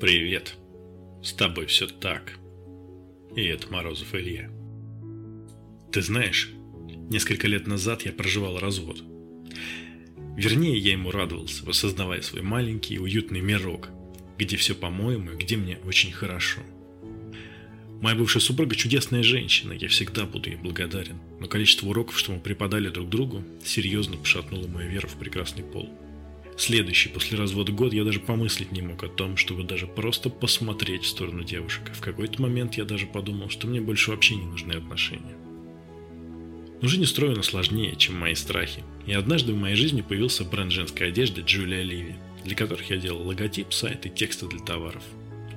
Привет. С тобой все так. И это Морозов Илья. Ты знаешь, несколько лет назад я проживал развод. Вернее, я ему радовался, осознавая свой маленький уютный мирок, где все по-моему и где мне очень хорошо. Моя бывшая супруга чудесная женщина, я всегда буду ей благодарен, но количество уроков, что мы преподали друг другу, серьезно пошатнуло мою веру в прекрасный пол. Следующий после развода год я даже помыслить не мог о том, чтобы даже просто посмотреть в сторону девушек. В какой-то момент я даже подумал, что мне больше вообще не нужны отношения. Но жизнь устроена сложнее, чем мои страхи. И однажды в моей жизни появился бренд женской одежды Джулия Ливи, для которых я делал логотип, сайт и тексты для товаров.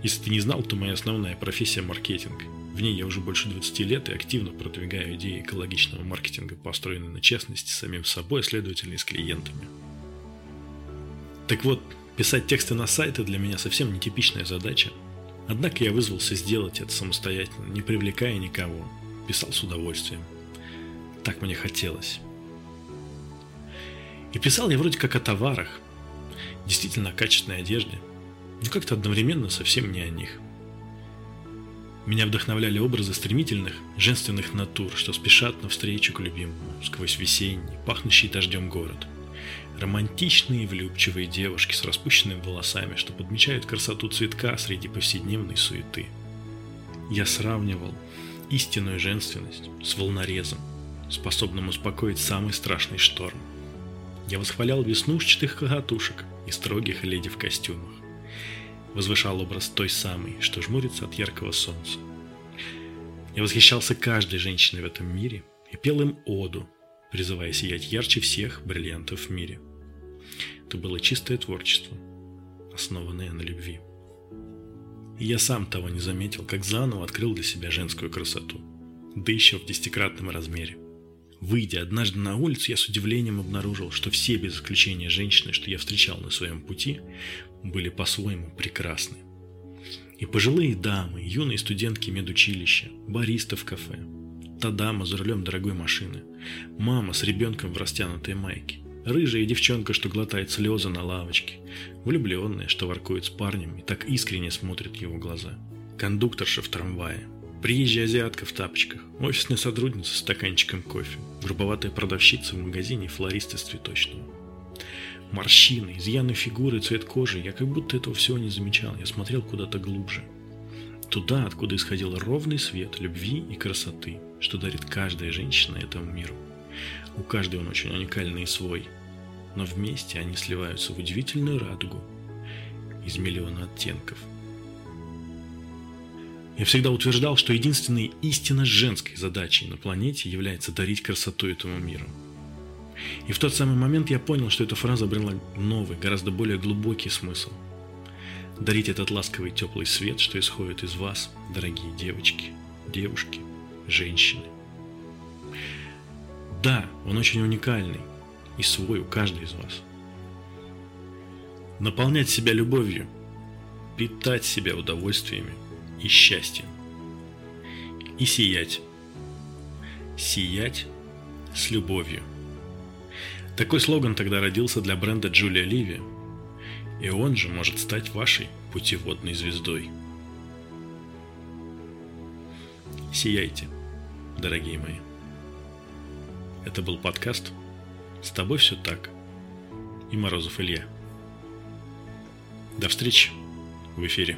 Если ты не знал, то моя основная профессия – маркетинг. В ней я уже больше 20 лет и активно продвигаю идеи экологичного маркетинга, построенные на честности с самим собой, а следовательно и с клиентами. Так вот, писать тексты на сайты для меня совсем нетипичная задача. Однако я вызвался сделать это самостоятельно, не привлекая никого. Писал с удовольствием. Так мне хотелось. И писал я вроде как о товарах. Действительно о качественной одежде. Но как-то одновременно совсем не о них. Меня вдохновляли образы стремительных, женственных натур, что спешат навстречу к любимому, сквозь весенний, пахнущий дождем город – Романтичные влюбчивые девушки с распущенными волосами, что подмечают красоту цветка среди повседневной суеты. Я сравнивал истинную женственность с волнорезом, способным успокоить самый страшный шторм. Я восхвалял веснушчатых коготушек и строгих леди в костюмах. Возвышал образ той самой, что жмурится от яркого солнца. Я восхищался каждой женщиной в этом мире и пел им оду, призывая сиять ярче всех бриллиантов в мире. Это было чистое творчество, основанное на любви. И я сам того не заметил, как заново открыл для себя женскую красоту, да еще в десятикратном размере. Выйдя однажды на улицу, я с удивлением обнаружил, что все без исключения женщины, что я встречал на своем пути, были по-своему прекрасны. И пожилые дамы, юные студентки медучилища, баристы в кафе, та дама за рулем дорогой машины, мама с ребенком в растянутой майке, рыжая девчонка, что глотает слезы на лавочке, влюбленная, что воркует с парнем и так искренне смотрит его глаза, кондукторша в трамвае, приезжая азиатка в тапочках, офисная сотрудница с стаканчиком кофе, грубоватая продавщица в магазине флорист из цветочного. Морщины, изъяны фигуры, цвет кожи, я как будто этого всего не замечал, я смотрел куда-то глубже – Туда, откуда исходил ровный свет любви и красоты, что дарит каждая женщина этому миру. У каждой он очень уникальный и свой, но вместе они сливаются в удивительную радугу из миллиона оттенков. Я всегда утверждал, что единственной истинно женской задачей на планете является дарить красоту этому миру. И в тот самый момент я понял, что эта фраза обрела новый, гораздо более глубокий смысл – дарить этот ласковый теплый свет, что исходит из вас, дорогие девочки, девушки, женщины. Да, он очень уникальный и свой у каждой из вас. Наполнять себя любовью, питать себя удовольствиями и счастьем. И сиять. Сиять с любовью. Такой слоган тогда родился для бренда Джулия Ливи – и он же может стать вашей путеводной звездой. Сияйте, дорогие мои. Это был подкаст «С тобой все так» и Морозов Илья. До встречи в эфире.